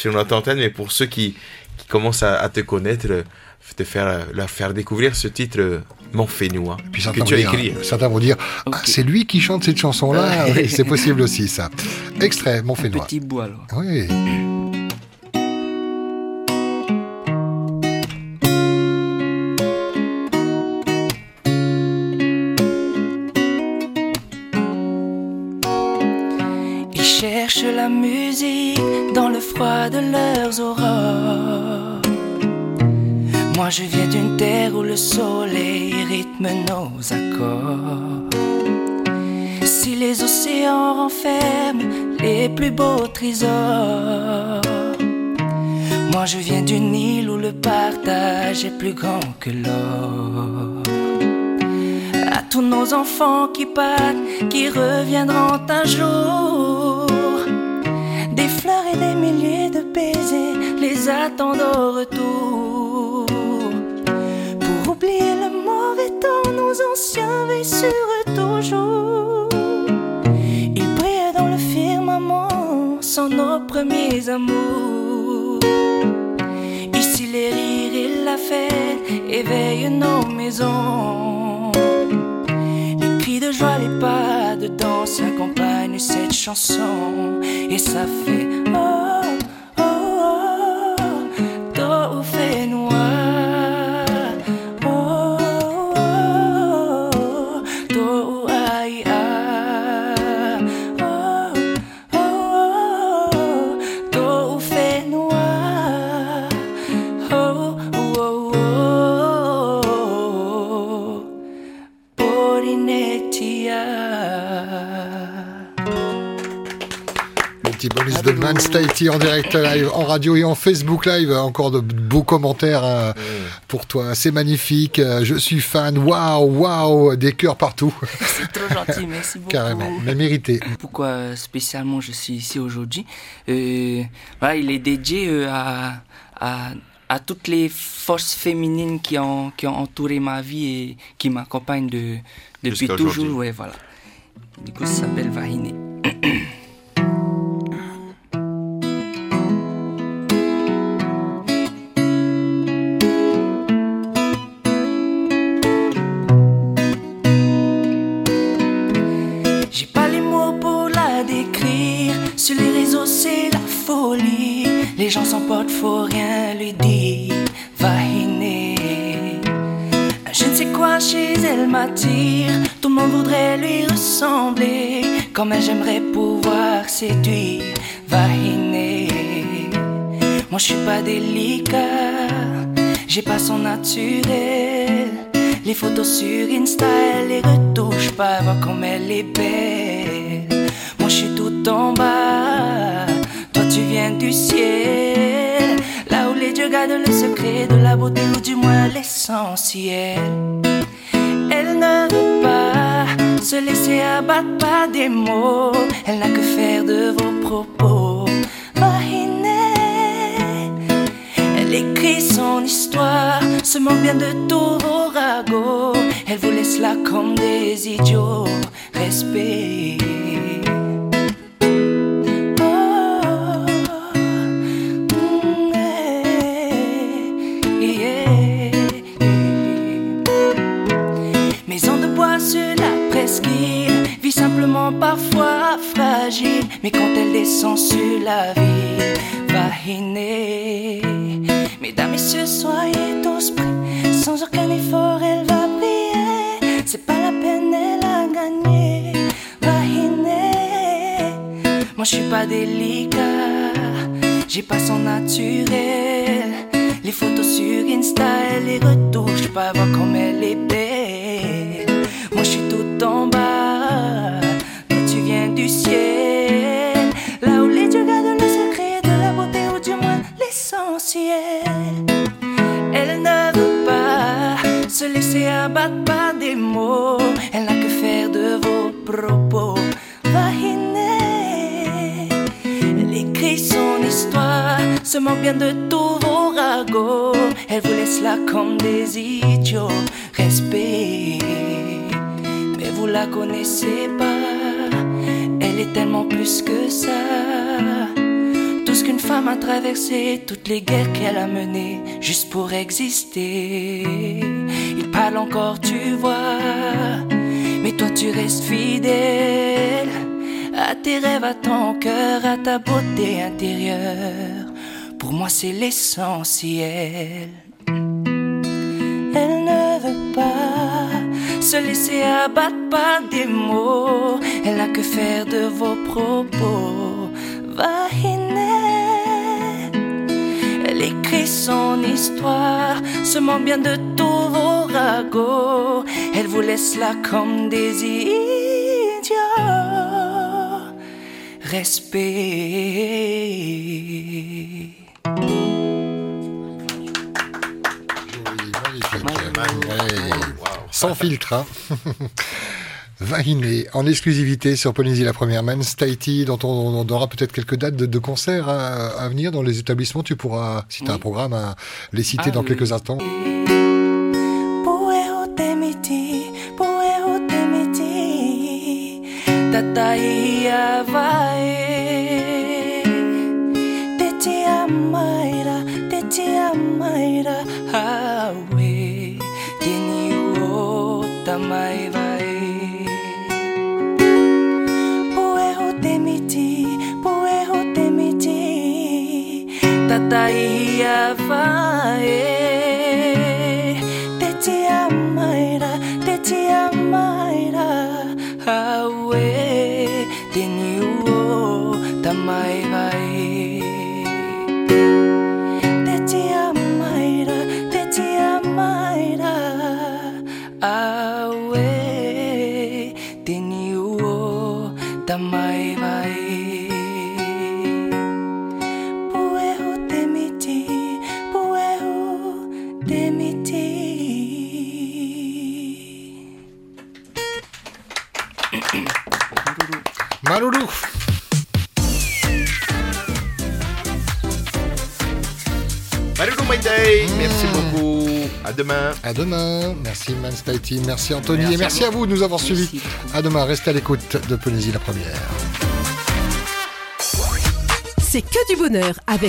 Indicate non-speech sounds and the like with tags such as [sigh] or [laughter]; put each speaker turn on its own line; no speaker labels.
sur notre antenne, mais pour ceux qui, qui commencent à, te connaître, te faire, leur faire découvrir ce titre Mon Fénois
Puis que tu as écrit. Certains vont dire ah, c'est lui qui chante cette chanson-là. c'est possible aussi, ça. Extrait, Mon Fénois.
Petit bois, alors.
Oui.
La musique dans le froid de leurs aurores. Moi je viens d'une terre où le soleil rythme nos accords. Si les océans renferment les plus beaux trésors, moi je viens d'une île où le partage est plus grand que l'or. À tous nos enfants qui partent, qui reviendront un jour les attendent au retour. Pour oublier le mauvais temps, nos anciens veillent toujours. Ils brillent dans le firmament, sont nos premiers amours. Ici, les rires et la fête éveillent nos maisons de joie, les pas de danse accompagnent cette chanson. Et ça fait oh, I, oh, oh, oh, oh, oh, oh, oh, oh,
Staty en direct live, en radio et en Facebook live. Encore de beaux commentaires hein, pour toi. C'est magnifique. Je suis fan. Waouh, waouh. Des cœurs partout. [laughs]
C'est trop gentil. Merci beaucoup.
Carrément. Mais mérité.
Pourquoi spécialement je suis ici aujourd'hui? Euh, voilà, Il est dédié euh, à, à, à, toutes les forces féminines qui ont, qui ont entouré ma vie et qui m'accompagnent de, depuis toujours. Ouais, voilà. Du coup, ça s'appelle Vahiné. [clears throat] Les gens faut rien lui dire. Je ne sais quoi chez elle m'attire. Tout le monde voudrait lui ressembler. Comme elle, j'aimerais pouvoir séduire. Vahiné. Moi, je suis pas délicat. J'ai pas son naturel. Les photos sur Insta, elle les retouche pas. Voir comme elle est belle. Moi, je suis tout en bas tu viens du ciel, gardent le secret de la beauté ou du moins l'essentiel. Elle ne veut pas se laisser abattre par des mots, elle n'a que faire de vos propos. Elle écrit son histoire, se moque bien de tous vos ragots. Elle vous laisse là comme des idiots. Respect. Mais quand elle descend sur la ville, vahinée. Mesdames, messieurs, soyez tous prêts, sans aucun effort, elle va briller. C'est pas la peine, elle a gagné, vahinée. Moi, je suis pas délicat, j'ai pas son naturel. Les photos sur Insta, elle les retouche, pas voir comme elle est belle. Moi, je suis tout en bas du ciel, Elle ne veut pas se laisser abattre par des mots, elle n'a que faire de vos propos. Vahiné, elle écrit son histoire, se moque bien de tous vos ragots, elle vous laisse là comme des idiots. Respect, mais vous la connaissez pas tellement plus que ça. Qu'une femme a traversé toutes les guerres qu'elle a menées juste pour exister. Il parle encore, tu vois, mais toi tu restes fidèle à tes rêves, à ton cœur, à ta beauté intérieure. Pour moi, c'est l'essentiel. Elle ne veut pas se laisser abattre par des mots. Elle n'a que faire de vos propos. Elle écrit son histoire, se ment bien de tous vos ragots. Elle vous laisse là comme des idiots. Respect.
Sans filtre. Hein. [laughs] Vahiné, en exclusivité sur Polynésie la première, Man Tahiti, dont on, aura peut-être quelques dates de, concerts à, venir dans les établissements. Tu pourras, si tu as un programme, à les citer ah dans quelques instants.
Vai Te
Merci beaucoup. À demain.
À demain. Merci Manstaiti, merci Anthony et merci à vous de nous avoir suivis. À demain, restez à l'écoute de Polynésie la première.
C'est que du bonheur avec